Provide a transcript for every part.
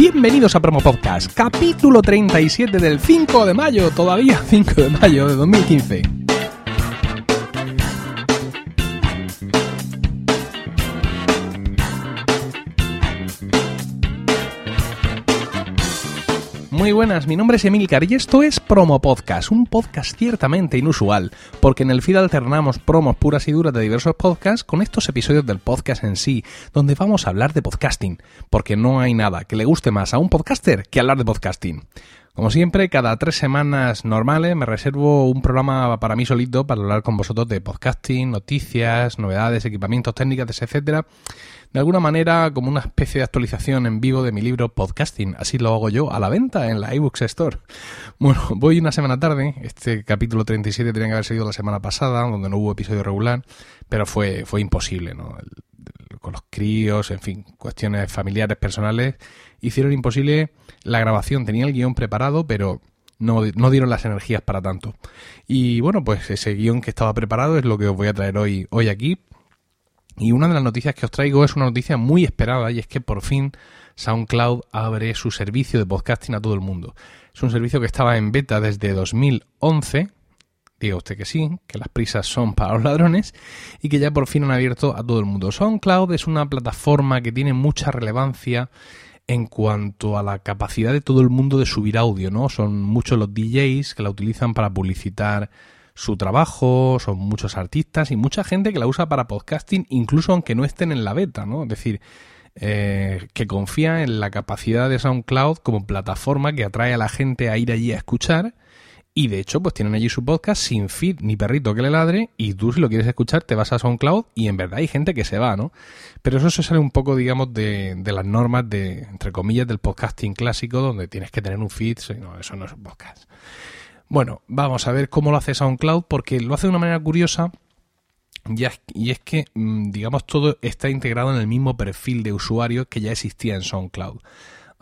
Bienvenidos a Promo Podcast, capítulo 37 del 5 de mayo, todavía 5 de mayo de 2015. Muy buenas, mi nombre es Emilcar y esto es Promo Podcast, un podcast ciertamente inusual, porque en el feed alternamos promos puras y duras de diversos podcasts con estos episodios del podcast en sí, donde vamos a hablar de podcasting, porque no hay nada que le guste más a un podcaster que hablar de podcasting. Como siempre, cada tres semanas normales me reservo un programa para mí solito para hablar con vosotros de podcasting, noticias, novedades, equipamientos, técnicas, etcétera de alguna manera como una especie de actualización en vivo de mi libro Podcasting. Así lo hago yo a la venta en la iBooks Store. Bueno, voy una semana tarde. Este capítulo 37 tenía que haber sido la semana pasada, donde no hubo episodio regular, pero fue, fue imposible, ¿no? con los críos, en fin, cuestiones familiares, personales, hicieron imposible la grabación. Tenía el guion preparado, pero no, no, dieron las energías para tanto. Y bueno, pues ese guion que estaba preparado es lo que os voy a traer hoy, hoy aquí y una de las noticias que os traigo es una noticia muy esperada y es que por fin SoundCloud abre su servicio de podcasting a todo el mundo. Es un servicio que estaba en beta desde 2011. Diga usted que sí, que las prisas son para los ladrones y que ya por fin han abierto a todo el mundo. SoundCloud es una plataforma que tiene mucha relevancia en cuanto a la capacidad de todo el mundo de subir audio, ¿no? Son muchos los DJs que la utilizan para publicitar su trabajo, son muchos artistas y mucha gente que la usa para podcasting, incluso aunque no estén en la beta, ¿no? Es decir, eh, que confía en la capacidad de SoundCloud como plataforma que atrae a la gente a ir allí a escuchar. Y de hecho, pues tienen allí su podcast sin feed ni perrito que le ladre. Y tú, si lo quieres escuchar, te vas a SoundCloud y en verdad hay gente que se va, ¿no? Pero eso se sale un poco, digamos, de, de las normas de, entre comillas, del podcasting clásico, donde tienes que tener un feed. No, eso no es un podcast. Bueno, vamos a ver cómo lo hace SoundCloud porque lo hace de una manera curiosa y es que, mm, digamos, todo está integrado en el mismo perfil de usuario que ya existía en SoundCloud.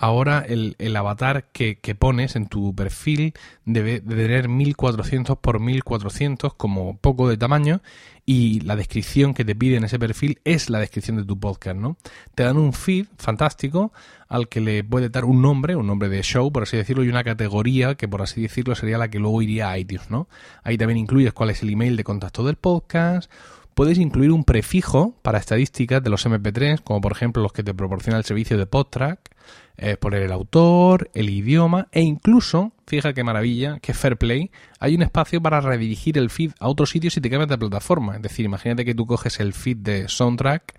Ahora el, avatar que, pones en tu perfil debe de tener 1400 por 1400 como poco de tamaño y la descripción que te pide en ese perfil es la descripción de tu podcast, ¿no? Te dan un feed fantástico al que le puede dar un nombre, un nombre de show, por así decirlo, y una categoría que, por así decirlo, sería la que luego iría a iTunes, ¿no? Ahí también incluyes cuál es el email de contacto del podcast, puedes incluir un prefijo para estadísticas de los MP3, como por ejemplo los que te proporciona el servicio de PodTrack, eh, poner el autor, el idioma e incluso, fíjate qué maravilla, que Fairplay, hay un espacio para redirigir el feed a otro sitio si te cambias de plataforma. Es decir, imagínate que tú coges el feed de Soundtrack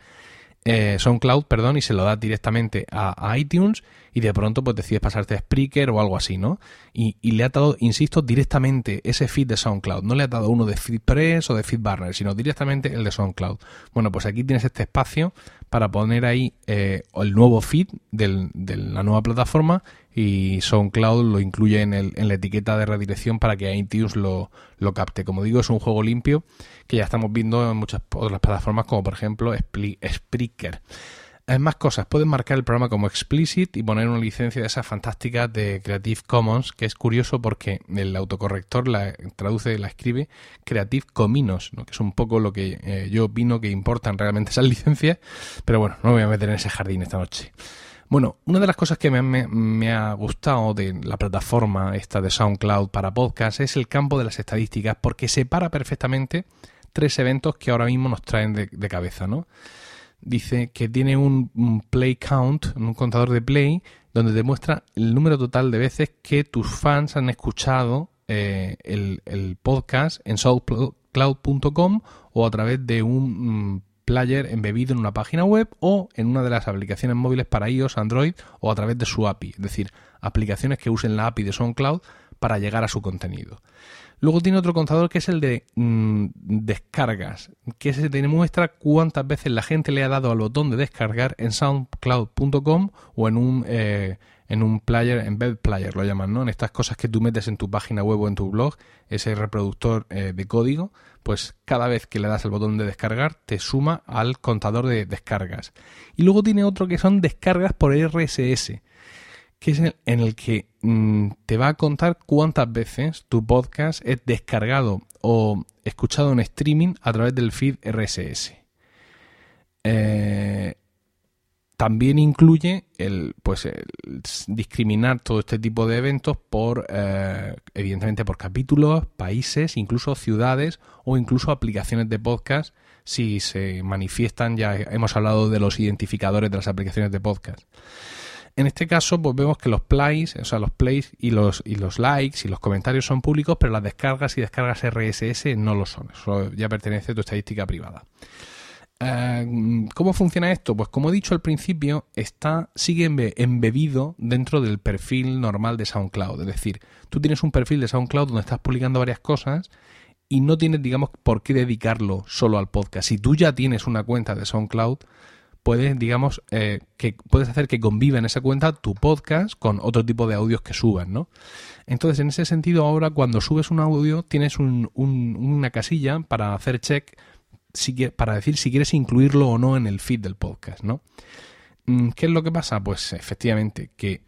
eh, SoundCloud, perdón, y se lo das directamente a, iTunes y de pronto pues decides pasarte a Spreaker o algo así, ¿no? Y, le ha dado, insisto, directamente ese feed de SoundCloud. No le ha dado uno de FeedPress o de FeedBurner, sino directamente el de SoundCloud. Bueno, pues aquí tienes este espacio para poner ahí eh, el nuevo feed de la nueva plataforma y SoundCloud lo incluye en, el, en la etiqueta de redirección para que iTunes lo, lo, capte. Como digo, es un juego limpio que ya estamos viendo en muchas otras plataformas como por ejemplo Spreaker. Hay más cosas, pueden marcar el programa como explicit y poner una licencia de esas fantásticas de Creative Commons, que es curioso porque el autocorrector la traduce, la escribe Creative Commons, ¿no? que es un poco lo que eh, yo opino que importan realmente esas licencias, pero bueno, no me voy a meter en ese jardín esta noche. Bueno, una de las cosas que me, ha gustado de la plataforma esta de SoundCloud para podcast es el campo de las estadísticas porque separa perfectamente tres eventos que ahora mismo nos traen de, cabeza, ¿no? Dice que tiene un, play count, un contador de play, donde demuestra el número total de veces que tus fans han escuchado eh, el, el, podcast en soundcloud.com o a través de un mm, player embebido en una página web o en una de las aplicaciones móviles para iOS, Android o a través de su API, es decir, aplicaciones que usen la API de SoundCloud para llegar a su contenido. Luego tiene otro contador que es el de mm, descargas, que se demuestra cuántas veces la gente le ha dado al botón de descargar en soundcloud.com o en un eh, en un player, en web player lo llaman, ¿no? En estas cosas que tú metes en tu página web o en tu blog, ese reproductor eh, de código, pues cada vez que le das el botón de descargar te suma al contador de descargas. Y luego tiene otro que son descargas por RSS, que es en el que mm, te va a contar cuántas veces tu podcast es descargado o escuchado en streaming a través del feed RSS. Eh, también incluye el, pues, discriminar todo este tipo de eventos por, eh, evidentemente, por capítulos, países, incluso ciudades o incluso aplicaciones de podcast si se manifiestan. Ya hemos hablado de los identificadores de las aplicaciones de podcast. En este caso, pues vemos que los plays, o sea, los plays y los, y los likes y los comentarios son públicos, pero las descargas y descargas RSS no lo son. Eso ya pertenece a tu estadística privada. Eh, ¿Cómo funciona esto? Pues como he dicho al principio, está, sigue embebido dentro del perfil normal de SoundCloud. Es decir, tú tienes un perfil de SoundCloud donde estás publicando varias cosas y no tienes, digamos, por qué dedicarlo solo al podcast. Si tú ya tienes una cuenta de SoundCloud, puedes, digamos, eh, que puedes hacer que conviva en esa cuenta tu podcast con otro tipo de audios que subas, ¿no? Entonces, en ese sentido, ahora cuando subes un audio, tienes una casilla para hacer check para decir si quieres incluirlo o no en el feed del podcast, ¿no? Mm, ¿Qué es lo que pasa? Pues efectivamente que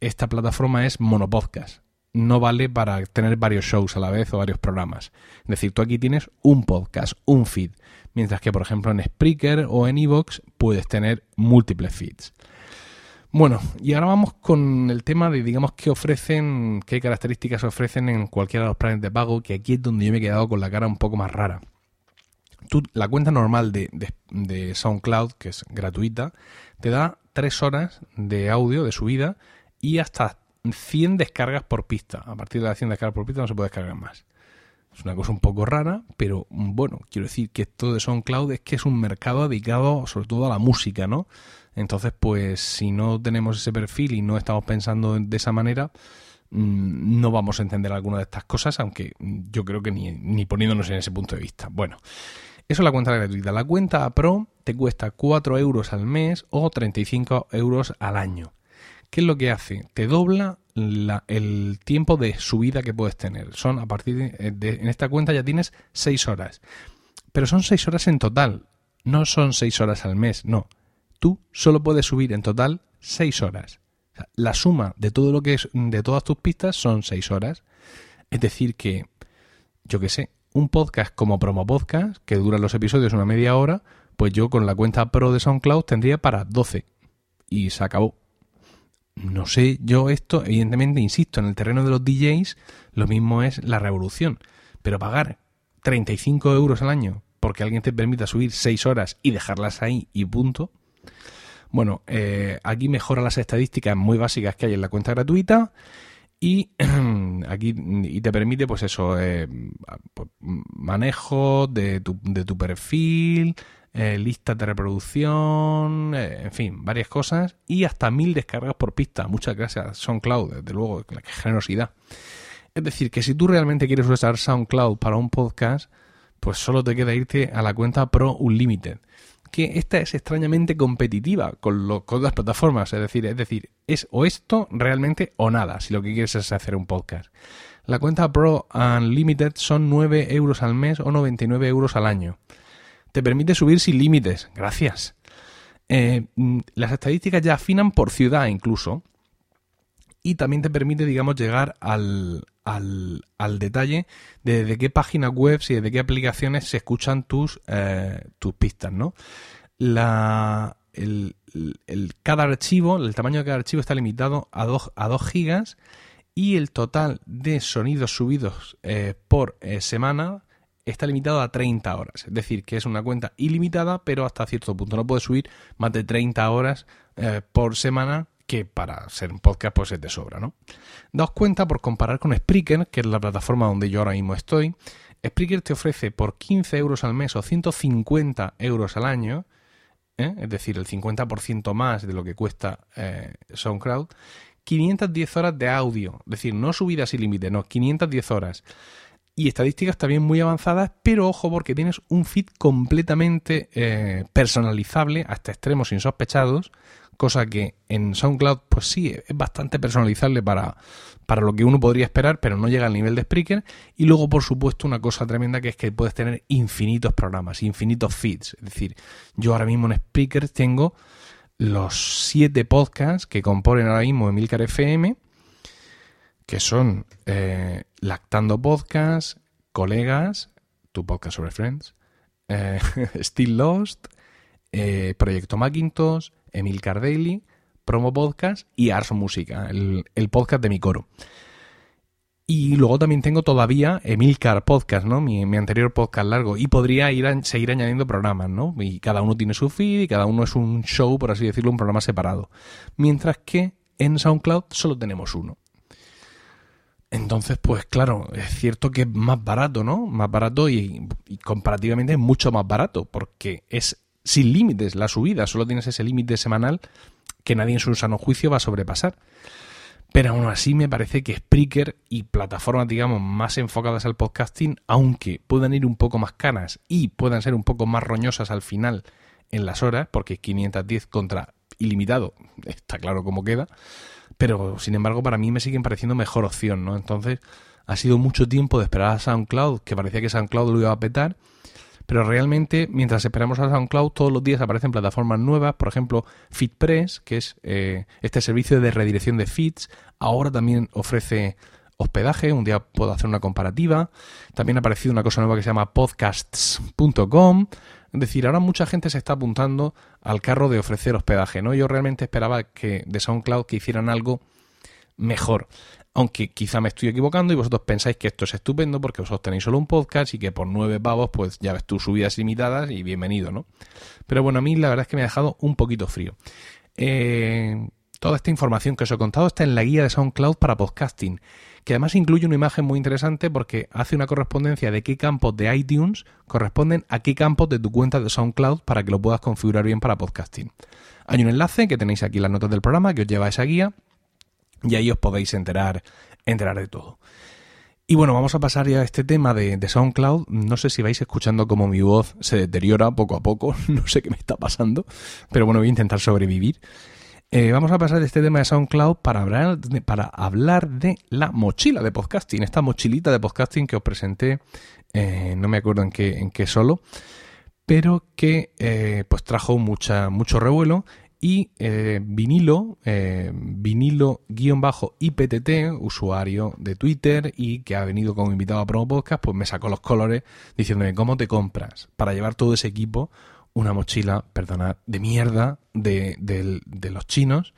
esta plataforma es monopodcast. No vale para tener varios shows a la vez o varios programas. Es decir, tú aquí tienes un podcast, un feed. Mientras que, por ejemplo, en Spreaker o en Evox puedes tener múltiples feeds. Bueno, y ahora vamos con el tema de, digamos, qué ofrecen, qué características ofrecen en cualquiera de los planes de pago, que aquí es donde yo me he quedado con la cara un poco más rara la cuenta normal de, SoundCloud, que es gratuita, te da 3 horas de audio de subida y hasta 100 descargas por pista. A partir de las 100 descargas por pista no se puede descargar más. Es una cosa un poco rara, pero bueno, quiero decir que esto de SoundCloud es que es un mercado dedicado sobre todo a la música, ¿no? Entonces, pues si no tenemos ese perfil y no estamos pensando de esa manera, mm, no vamos a entender alguna de estas cosas, aunque yo creo que ni, ni poniéndonos en ese punto de vista. Bueno, eso es la cuenta gratuita. La cuenta Pro te cuesta 4 euros al mes o 35 euros al año. ¿Qué es lo que hace? Te dobla el tiempo de subida que puedes tener. Son a partir de, en esta cuenta ya tienes 6 horas. Pero son 6 horas en total. No son 6 horas al mes, no. Tú solo puedes subir en total 6 horas. la suma de todo lo que es de todas tus pistas son 6 horas. Es decir que yo qué sé, un podcast como promo podcast, que dura los episodios una media hora, pues yo con la cuenta pro de SoundCloud tendría para 12. Y se acabó. No sé, yo esto, evidentemente, insisto, en el terreno de los DJs, lo mismo es la revolución. Pero pagar 35 euros al año porque alguien te permita subir 6 horas y dejarlas ahí y punto. Bueno, eh, aquí mejora las estadísticas muy básicas que hay en la cuenta gratuita y aquí y te permite pues eso eh, manejo de tu, de tu perfil eh, listas de reproducción eh, en fin varias cosas y hasta mil descargas por pista muchas gracias SoundCloud desde luego la generosidad es decir que si tú realmente quieres usar SoundCloud para un podcast pues solo te queda irte a la cuenta Pro Unlimited que esta es extrañamente competitiva con, lo, con las plataformas. Es decir, es decir, es o esto realmente o nada, si lo que quieres es hacer un podcast. La cuenta Pro Unlimited son 9 euros al mes o 99 euros al año. Te permite subir sin límites. Gracias. Eh, mm, las estadísticas ya afinan por ciudad incluso. Y también te permite, digamos, llegar al, al, al detalle de, de qué páginas web y de qué aplicaciones se escuchan tus, eh, tus pistas, ¿no? La, el, el, cada archivo, el tamaño de cada archivo está limitado a 2 a dos gigas y el total de sonidos subidos eh, por semana está limitado a 30 horas. Es decir, que es una cuenta ilimitada, pero hasta cierto punto. No puedes subir más de 30 horas por semana que para ser un podcast pues es de sobra, ¿no? Daos cuenta por comparar con Spreaker, que es la plataforma donde yo ahora mismo estoy. Spreaker te ofrece por 15 euros al mes o 150 euros al año, ¿eh? es decir, el 50% más de lo que cuesta eh, SoundCloud, 510 horas de audio, es decir, no subidas sin límite, no, 510 horas. Y estadísticas también muy avanzadas, pero ojo porque tienes un feed completamente eh, personalizable hasta extremos insospechados, cosa que en SoundCloud pues sí, es bastante personalizable para, para lo que uno podría esperar, pero no llega al nivel de Spreaker. Y luego, por supuesto, una cosa tremenda que es que puedes tener infinitos programas, infinitos feeds. Es decir, yo ahora mismo en Spreaker tengo los siete podcasts que componen ahora mismo Emilcar FM, que son eh, Lactando Podcast, Colegas, tu podcast sobre Friends, eh, Still Lost, eh, Proyecto Macintosh, Emilcar Daily, Promo Podcast y Ars Música, el, podcast de mi coro. Y luego también tengo todavía Emilcar Podcast, ¿no? Mi, anterior podcast largo. Y podría ir a, seguir añadiendo programas, ¿no? Y cada uno tiene su feed y cada uno es un show, por así decirlo, un programa separado. Mientras que en SoundCloud solo tenemos uno. Entonces, pues claro, es cierto que es más barato, ¿no? Más barato y, comparativamente es mucho más barato, porque es sin límites la subida, solo tienes ese límite semanal que nadie en su sano juicio va a sobrepasar. Pero aún así me parece que Spreaker y plataformas, digamos, más enfocadas al podcasting, aunque puedan ir un poco más caras y puedan ser un poco más roñosas al final en las horas, porque 510 contra ilimitado, está claro cómo queda, pero sin embargo para mí me siguen pareciendo mejor opción, ¿no? Entonces ha sido mucho tiempo de esperar a SoundCloud, que parecía que SoundCloud lo iba a petar, pero realmente, mientras esperamos a SoundCloud, todos los días aparecen plataformas nuevas, por ejemplo, FeedPress, que es eh, este servicio de redirección de feeds, ahora también ofrece hospedaje, un día puedo hacer una comparativa. También ha aparecido una cosa nueva que se llama podcasts.com. Es decir, ahora mucha gente se está apuntando al carro de ofrecer hospedaje, ¿no? Yo realmente esperaba que de SoundCloud que hicieran algo mejor aunque quizá me estoy equivocando y vosotros pensáis que esto es estupendo porque vosotros tenéis solo un podcast y que por nueve pavos pues ya ves tus subidas limitadas y bienvenido, ¿no? Pero bueno, a mí la verdad es que me ha dejado un poquito frío. Eh, toda esta información que os he contado está en la guía de SoundCloud para podcasting, que además incluye una imagen muy interesante porque hace una correspondencia de qué campos de iTunes corresponden a qué campos de tu cuenta de SoundCloud para que lo puedas configurar bien para podcasting. Hay un enlace que tenéis aquí en las notas del programa que os lleva a esa guía y ahí os podéis enterar, enterar de todo. Y bueno, vamos a pasar ya a este tema de, SoundCloud. No sé si vais escuchando cómo mi voz se deteriora poco a poco, no sé qué me está pasando, pero bueno, voy a intentar sobrevivir. Eh, vamos a pasar de este tema de SoundCloud para hablar, de, para hablar de la mochila de podcasting, esta mochilita de podcasting que os presenté, eh, no me acuerdo en qué, en qué solo, pero que eh, pues trajo mucha, mucho revuelo y vinilo, vinilo-IPTT, usuario de Twitter y que ha venido como invitado a Promo Podcast, pues me sacó los colores diciéndome cómo te compras para llevar todo ese equipo una mochila, perdonad, de mierda de, de los chinos.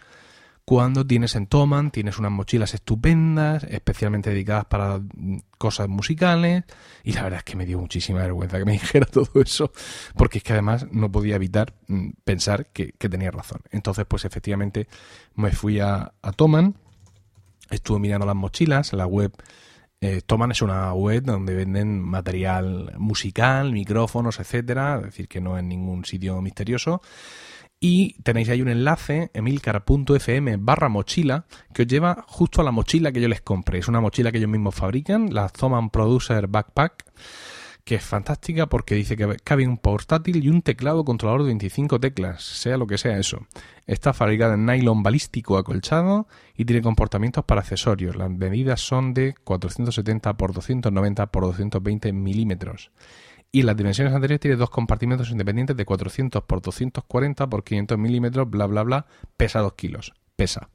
Cuando tienes en Toman, tienes unas mochilas estupendas, especialmente dedicadas para mm, cosas musicales, y la verdad es que me dio muchísima vergüenza que me dijera todo eso, porque es que además no podía evitar mm, pensar que, tenía razón. Entonces, pues efectivamente me fui a, Toman, estuve mirando las mochilas, la web eh, Toman es una web donde venden material musical, micrófonos, etcétera, es decir, que no es ningún sitio misterioso. Y tenéis ahí un enlace, emilcar.fm barra mochila, que os lleva justo a la mochila que yo les compré. Es una mochila que ellos mismos fabrican, la Thoman Producer Backpack, que es fantástica porque dice que cabe un portátil y un teclado controlador de 25 teclas, sea lo que sea eso. Está fabricada en nylon balístico acolchado y tiene comportamientos para accesorios. Las medidas son de 470 x 290 x 220 milímetros y las dimensiones anteriores tiene dos compartimentos independientes de 400 por 240 por 500 milímetros, bla, bla, bla, pesa 2 kilos, pesa.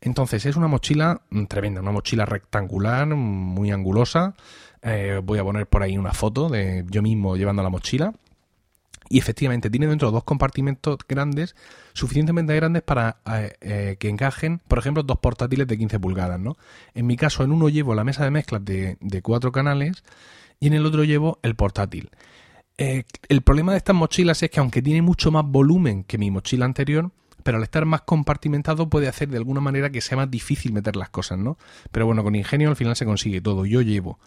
Entonces es una mochila tremenda, una mochila rectangular, muy angulosa. Eh, voy a poner por ahí una foto de yo mismo llevando la mochila. Y efectivamente tiene dentro dos compartimentos grandes, suficientemente grandes para eh, eh, que encajen, por ejemplo, dos portátiles de 15 pulgadas. ¿no? En mi caso, en uno llevo la mesa de mezclas de, cuatro canales y en el otro llevo el portátil. El problema de estas mochilas es que aunque tiene mucho más volumen que mi mochila anterior, pero al estar más compartimentado puede hacer de alguna manera que sea más difícil meter las cosas, ¿no? Pero bueno, con ingenio al final se consigue todo. Yo llevo,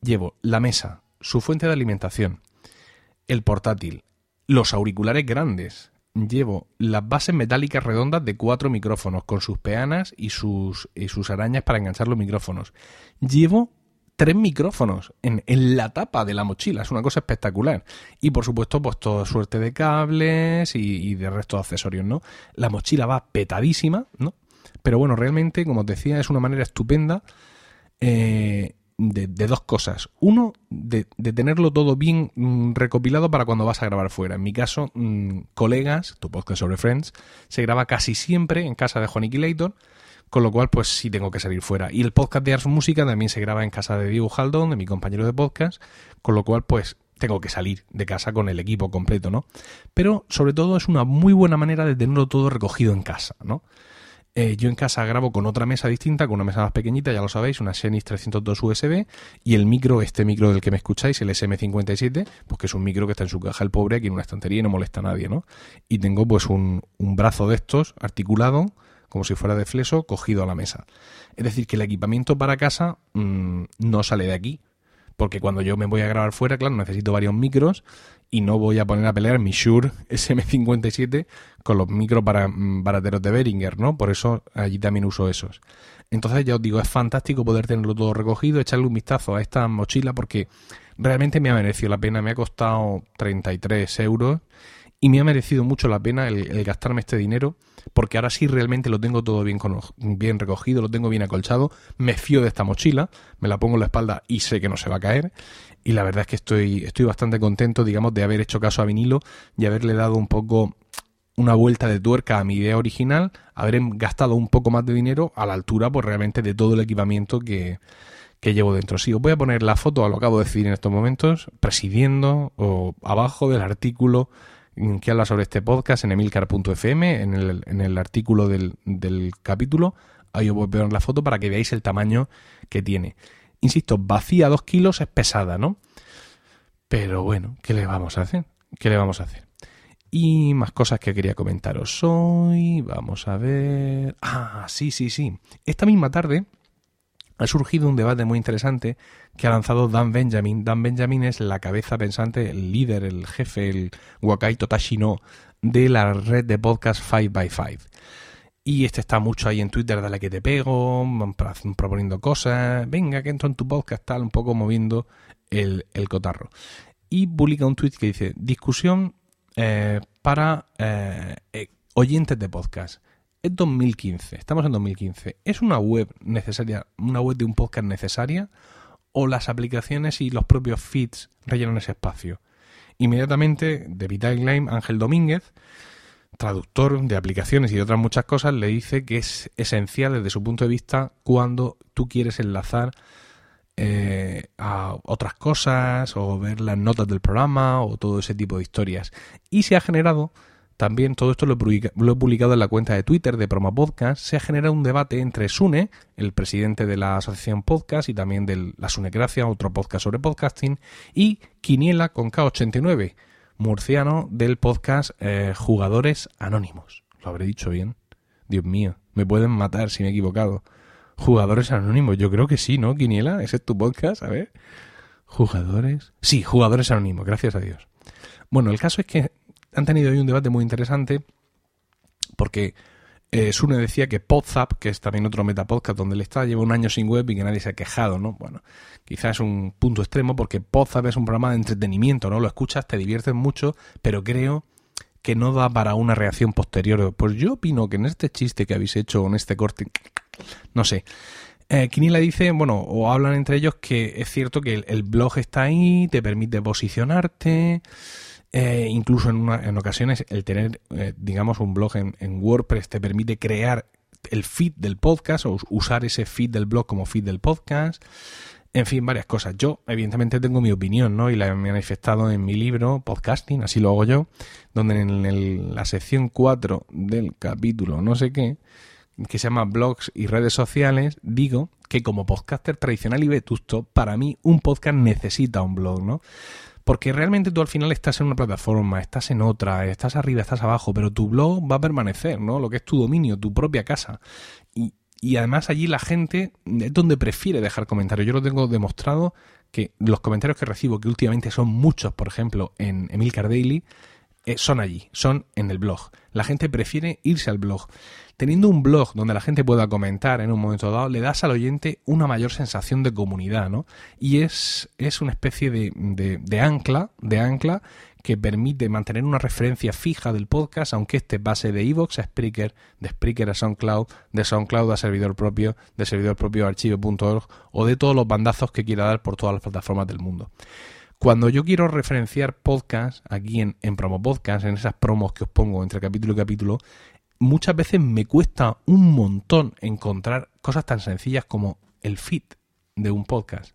llevo la mesa, su fuente de alimentación, el portátil, los auriculares grandes, llevo las bases metálicas redondas de cuatro micrófonos con sus peanas y sus, y sus arañas para enganchar los micrófonos. Llevo tres micrófonos en, la tapa de la mochila. Es una cosa espectacular. Y por supuesto, pues toda suerte de cables y, de resto de accesorios, ¿no? La mochila va petadísima, ¿no? Pero bueno, realmente, como os decía, es una manera estupenda eh, de, dos cosas. Uno, de, tenerlo todo bien mm, recopilado para cuando vas a grabar fuera. En mi caso, mm, colegas, tu podcast sobre Friends, se graba casi siempre en casa de Juaniquilator. Layton con lo cual pues sí tengo que salir fuera. Y el podcast de Ars Música también se graba en casa de Diego Jaldón, de mi compañero de podcast, con lo cual pues tengo que salir de casa con el equipo completo, ¿no? Pero sobre todo es una muy buena manera de tenerlo todo recogido en casa, ¿no? Eh, yo en casa grabo con otra mesa distinta, con una mesa más pequeñita, ya lo sabéis, una Xenis 302 USB y el micro, este micro del que me escucháis, el SM57, pues que es un micro que está en su caja el pobre aquí en una estantería y no molesta a nadie, ¿no? Y tengo pues un, un brazo de estos articulado, como si fuera de fleso, cogido a la mesa. Es decir, que el equipamiento para casa mmm, no sale de aquí, porque cuando yo me voy a grabar fuera, claro, necesito varios micros y no voy a poner a pelear mi Shure SM57 con los micros para, mm, barateros de Behringer, ¿no? Por eso allí también uso esos. Entonces ya os digo, es fantástico poder tenerlo todo recogido, echarle un vistazo a esta mochila porque realmente me ha merecido la pena, me ha costado 33 euros y me ha merecido mucho la pena el, gastarme este dinero porque ahora sí realmente lo tengo todo bien, bien recogido, lo tengo bien acolchado, me fío de esta mochila, me la pongo en la espalda y sé que no se va a caer y la verdad es que estoy, estoy bastante contento, digamos, de haber hecho caso a vinilo y haberle dado un poco una vuelta de tuerca a mi idea original, haber gastado un poco más de dinero a la altura, pues realmente de todo el equipamiento que, que llevo dentro. Sí, os voy a poner la foto, lo acabo de decidir en estos momentos, presidiendo o abajo del artículo que habla sobre este podcast en emilcar.fm, en el, en el artículo del, del capítulo. Ahí os voy a poner la foto para que veáis el tamaño que tiene. Insisto, vacía dos kilos es pesada, ¿no? Pero bueno, ¿qué le vamos a hacer? ¿Qué le vamos a hacer? Y más cosas que quería comentaros hoy. Vamos a ver. Ah, sí, sí, sí. Esta misma tarde ha surgido un debate muy interesante que ha lanzado Dan Benjamin. Dan Benjamin es la cabeza pensante, el líder, el jefe, el Wakai Totashi no de la red de podcast 5x5. Y este está mucho ahí en Twitter, dale que te pego, proponiendo cosas, venga que entro en tu podcast, tal, un poco moviendo el, el cotarro. Y publica un tweet que dice, discusión eh, para eh, eh oyentes de podcast es 2015, estamos en 2015. ¿Es una web necesaria, una web de un podcast necesaria? ¿O las aplicaciones y los propios feeds rellenan ese espacio? Inmediatamente, de Vital Lime, Ángel Domínguez, traductor de aplicaciones y de otras muchas cosas, le dice que es esencial desde su punto de vista cuando tú quieres enlazar eh, a otras cosas o ver las notas del programa o todo ese tipo de historias. Y se ha generado también todo esto lo he, publicado en la cuenta de Twitter de Promo Podcast. Se ha generado un debate entre Sune, el presidente de la asociación Podcast y también de la Sunecracia, otro podcast sobre podcasting, y Quiniela con K89, murciano del podcast eh, Jugadores Anónimos. Lo habré dicho bien. Dios mío, me pueden matar si me he equivocado. Jugadores Anónimos, yo creo que sí, ¿no, Quiniela? ¿Ese es tu podcast? A ver. ¿Jugadores? Sí, Jugadores Anónimos, gracias a Dios. Bueno, el caso es que han tenido hoy un debate muy interesante porque eh, Sune decía que Podzap, que es también otro metapodcast donde él está, lleva un año sin web y que nadie se ha quejado, ¿no? Bueno, quizás es un punto extremo porque Podzap es un programa de entretenimiento, ¿no? Lo escuchas, te diviertes mucho, pero creo que no da para una reacción posterior. Pues yo opino que en este chiste que habéis hecho, en este corte, no sé. Eh, Quinila dice, bueno, o hablan entre ellos que es cierto que el, el blog está ahí, te permite posicionarte, eh, incluso en, una, en, ocasiones el tener, eh, digamos, un blog en, WordPress te permite crear el feed del podcast o usar ese feed del blog como feed del podcast. En fin, varias cosas. Yo, evidentemente, tengo mi opinión, ¿no? Y la he manifestado en mi libro, Podcasting, así lo hago yo, donde en el, la sección 4 del capítulo no sé qué, que se llama Blogs y redes sociales, digo que como podcaster tradicional y vetusto, para mí un podcast necesita un blog, ¿no? Porque realmente tú al final estás en una plataforma, estás en otra, estás arriba, estás abajo, pero tu blog va a permanecer, ¿no? Lo que es tu dominio, tu propia casa. Y, y además allí la gente es donde prefiere dejar comentarios. Yo lo tengo demostrado que los comentarios que recibo, que últimamente son muchos, por ejemplo, en Emilcar Daily, son allí, son en el blog. La gente prefiere irse al blog teniendo un blog donde la gente pueda comentar en un momento dado, le das al oyente una mayor sensación de comunidad, ¿no? Y es, es una especie de, de, de ancla, de ancla que permite mantener una referencia fija del podcast, aunque este pase de Evox a Spreaker, de Spreaker a SoundCloud, de SoundCloud a servidor propio, de servidor propio a archivo.org o de todos los bandazos que quiera dar por todas las plataformas del mundo. Cuando yo quiero referenciar podcast aquí en, en Promo Podcast, en esas promos que os pongo entre capítulo y capítulo, muchas veces me cuesta un montón encontrar cosas tan sencillas como el feed de un podcast.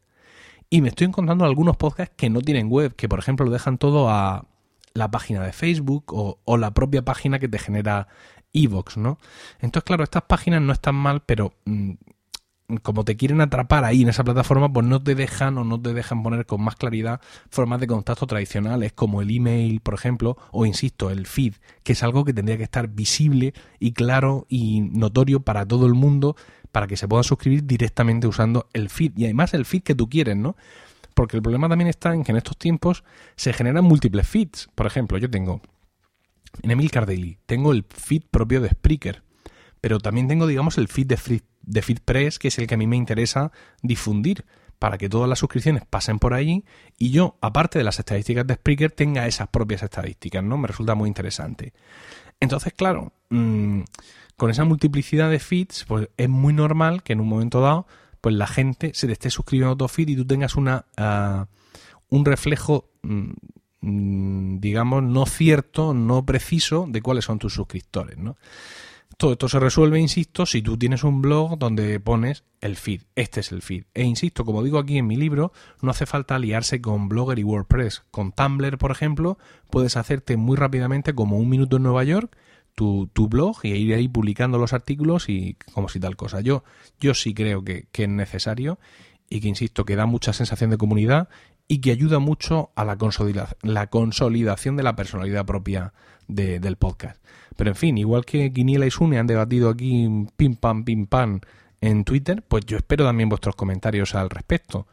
Y me estoy encontrando algunos podcasts que no tienen web, que por ejemplo lo dejan todo a la página de Facebook o, la propia página que te genera Evox, ¿no? Entonces, claro, estas páginas no están mal, pero mm, como te quieren atrapar ahí en esa plataforma, pues no te dejan o no te dejan poner con más claridad formas de contacto tradicionales como el email, por ejemplo, o insisto, el feed, que es algo que tendría que estar visible y claro y notorio para todo el mundo para que se pueda suscribir directamente usando el feed y además el feed que tú quieres, ¿no? Porque el problema también está en que en estos tiempos se generan múltiples feeds. Por ejemplo, yo tengo en Emilcar Daily, tengo el feed propio de Spreaker, pero también tengo, digamos, el feed de Free de FeedPress, que es el que a mí me interesa difundir para que todas las suscripciones pasen por allí y yo, aparte de las estadísticas de Spreaker, tenga esas propias estadísticas, ¿no? Me resulta muy interesante. Entonces, claro, mm, con esa multiplicidad de feeds, pues es muy normal que en un momento dado, pues la gente se te esté suscribiendo a tu feed y tú tengas una ah, un reflejo, mm, mm, digamos, no cierto, no preciso de cuáles son tus suscriptores, ¿no? Todo esto se resuelve, insisto, si tú tienes un blog donde pones el feed. Este es el feed. E insisto, como digo aquí en mi libro, no hace falta liarse con Blogger y WordPress. Con Tumblr, por ejemplo, puedes hacerte muy rápidamente como un minuto en Nueva York tu, tu blog y ir ahí publicando los artículos y como si tal cosa. Yo, yo sí creo que, que es necesario y que, insisto, que da mucha sensación de comunidad y que ayuda mucho a la, consolidación de la personalidad propia del podcast. Pero en fin, igual que Quiniela y Sune han debatido aquí pim pam pim pam en Twitter, pues yo espero también vuestros comentarios al respecto.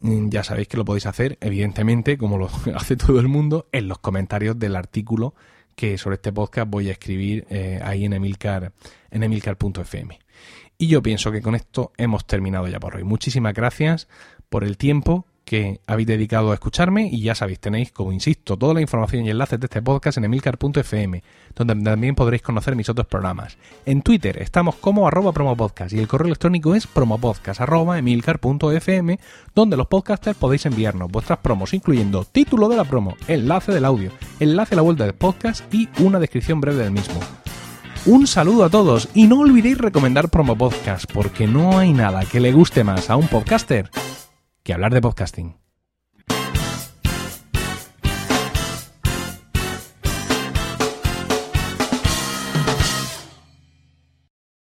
Mm, ya sabéis que lo podéis hacer, evidentemente, como lo hace todo el mundo, en los comentarios del artículo que sobre este podcast voy a escribir eh, ahí en Emilcar, en emilcar.fm. Y yo pienso que con esto hemos terminado ya por hoy. Muchísimas gracias por el tiempo que habéis dedicado a escucharme y ya sabéis, tenéis, como insisto, toda la información y enlaces de este podcast en emilcar.fm, donde también podréis conocer mis otros programas. En Twitter estamos como arroba promopodcast y el correo electrónico es promopodcast arroba emilcar.fm, donde los podcasters podéis enviarnos vuestras promos, incluyendo título de la promo, enlace del audio, enlace a la vuelta del podcast y una descripción breve del mismo. Un saludo a todos y no olvidéis recomendar Promo Podcast porque no hay nada que le guste más a un podcaster que hablar de podcasting.